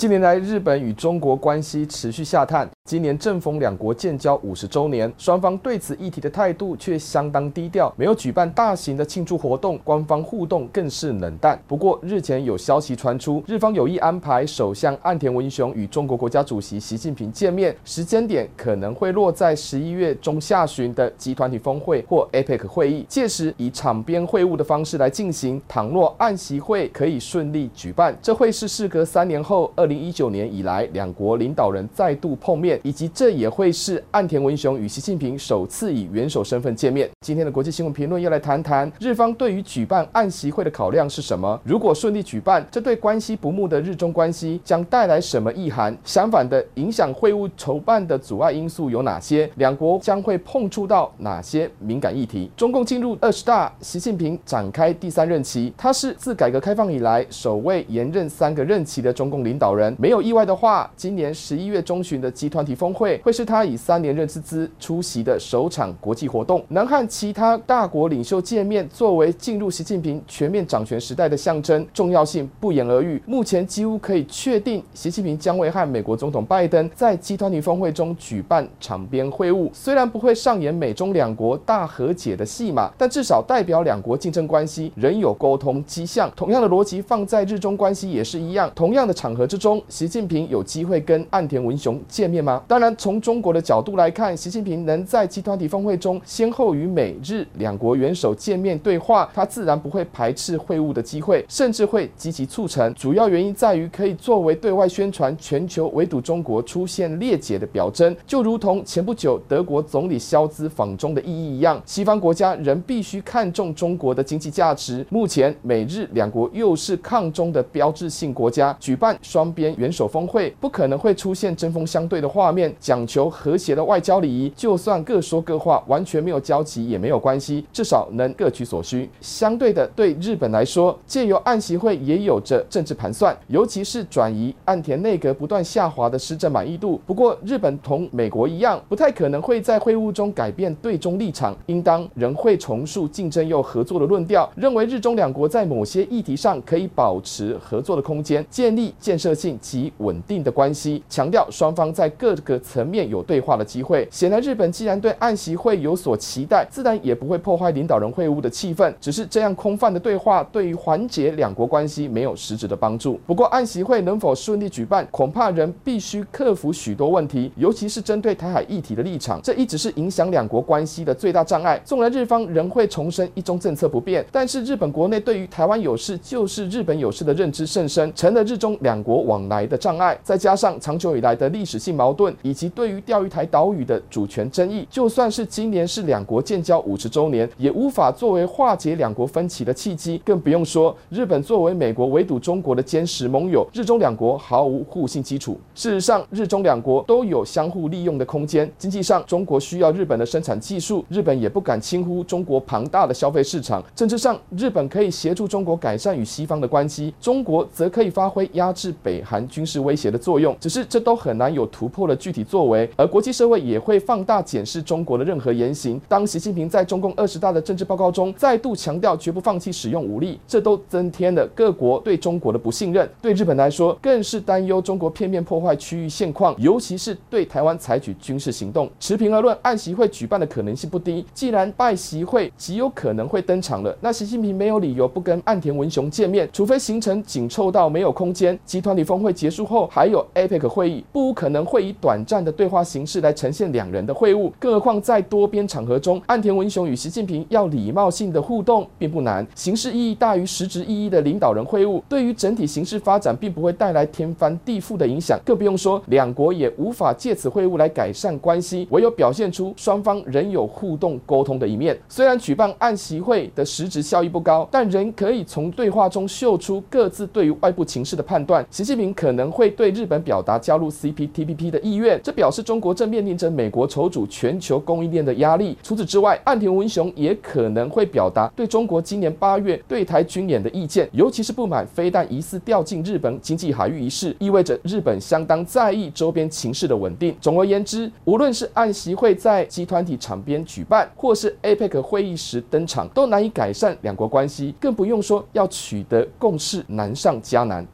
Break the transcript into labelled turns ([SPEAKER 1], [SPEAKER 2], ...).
[SPEAKER 1] 近年来，日本与中国关系持续下探。今年正逢两国建交五十周年，双方对此议题的态度却相当低调，没有举办大型的庆祝活动，官方互动更是冷淡。不过，日前有消息传出，日方有意安排首相岸田文雄与中国国家主席习近平见面，时间点可能会落在十一月中下旬的集团体峰会或 APEC 会议，届时以场边会晤的方式来进行。倘若岸习会可以顺利举办，这会是事隔三年后二。零一九年以来，两国领导人再度碰面，以及这也会是岸田文雄与习近平首次以元首身份见面。今天的国际新闻评论要来谈谈日方对于举办岸习会的考量是什么？如果顺利举办，这对关系不睦的日中关系将带来什么意涵？相反的，影响会晤筹办的阻碍因素有哪些？两国将会碰触到哪些敏感议题？中共进入二十大，习近平展开第三任期，他是自改革开放以来首位延任三个任期的中共领导人。人没有意外的话，今年十一月中旬的集团体峰会会是他以三年任之资出席的首场国际活动，能和其他大国领袖见面，作为进入习近平全面掌权时代的象征，重要性不言而喻。目前几乎可以确定，习近平将会和美国总统拜登在集团体峰会中举办场边会晤，虽然不会上演美中两国大和解的戏码，但至少代表两国竞争关系仍有沟通迹象。同样的逻辑放在日中关系也是一样，同样的场合之中。习近平有机会跟岸田文雄见面吗？当然，从中国的角度来看，习近平能在集团体峰会中先后与美日两国元首见面对话，他自然不会排斥会晤的机会，甚至会积极促成。主要原因在于可以作为对外宣传全球围堵中国出现裂解的表征，就如同前不久德国总理肖兹访中的意义一样。西方国家仍必须看重中国的经济价值。目前美日两国又是抗中的标志性国家，举办双。边元首峰会不可能会出现针锋相对的画面，讲求和谐的外交礼仪，就算各说各话，完全没有交集也没有关系，至少能各取所需。相对的，对日本来说，借由岸习会也有着政治盘算，尤其是转移岸田内阁不断下滑的施政满意度。不过，日本同美国一样，不太可能会在会晤中改变对中立场，应当仍会重述竞争又合作的论调，认为日中两国在某些议题上可以保持合作的空间，建立建设性。及稳定的关系，强调双方在各个层面有对话的机会。显然，日本既然对岸习会有所期待，自然也不会破坏领导人会晤的气氛。只是这样空泛的对话，对于缓解两国关系没有实质的帮助。不过，岸习会能否顺利举办，恐怕仍必须克服许多问题，尤其是针对台海议题的立场，这一直是影响两国关系的最大障碍。纵然日方仍会重申一中政策不变，但是日本国内对于台湾有事就是日本有事的认知甚深，成了日中两国往来的障碍，再加上长久以来的历史性矛盾，以及对于钓鱼台岛屿的主权争议，就算是今年是两国建交五十周年，也无法作为化解两国分歧的契机。更不用说日本作为美国围堵中国的坚实盟友，日中两国毫无互信基础。事实上，日中两国都有相互利用的空间。经济上，中国需要日本的生产技术，日本也不敢轻忽中国庞大的消费市场。政治上，日本可以协助中国改善与西方的关系，中国则可以发挥压制北韩军事威胁的作用，只是这都很难有突破的具体作为，而国际社会也会放大检视中国的任何言行。当习近平在中共二十大的政治报告中再度强调绝不放弃使用武力，这都增添了各国对中国的不信任。对日本来说，更是担忧中国片面破坏区域现况，尤其是对台湾采取军事行动。持平而论，岸习会举办的可能性不低。既然拜习会极有可能会登场了，那习近平没有理由不跟岸田文雄见面，除非行程紧凑到没有空间。集团里峰会结束后还有 APEC 会议，不可能会以短暂的对话形式来呈现两人的会晤。更何况在多边场合中，岸田文雄与习近平要礼貌性的互动并不难。形式意义大于实质意义的领导人会晤，对于整体形势发展并不会带来天翻地覆的影响。更不用说两国也无法借此会晤来改善关系，唯有表现出双方仍有互动沟通的一面。虽然举办岸习会的实质效益不高，但仍可以从对话中嗅出各自对于外部情势的判断。习近。明可能会对日本表达加入 CPTPP 的意愿，这表示中国正面临着美国筹组全球供应链的压力。除此之外，岸田文雄也可能会表达对中国今年八月对台军演的意见，尤其是不满飞弹疑似掉进日本经济海域一事，意味着日本相当在意周边情势的稳定。总而言之，无论是岸习会在集团体场边举办，或是 APEC 会议时登场，都难以改善两国关系，更不用说要取得共识难上加难。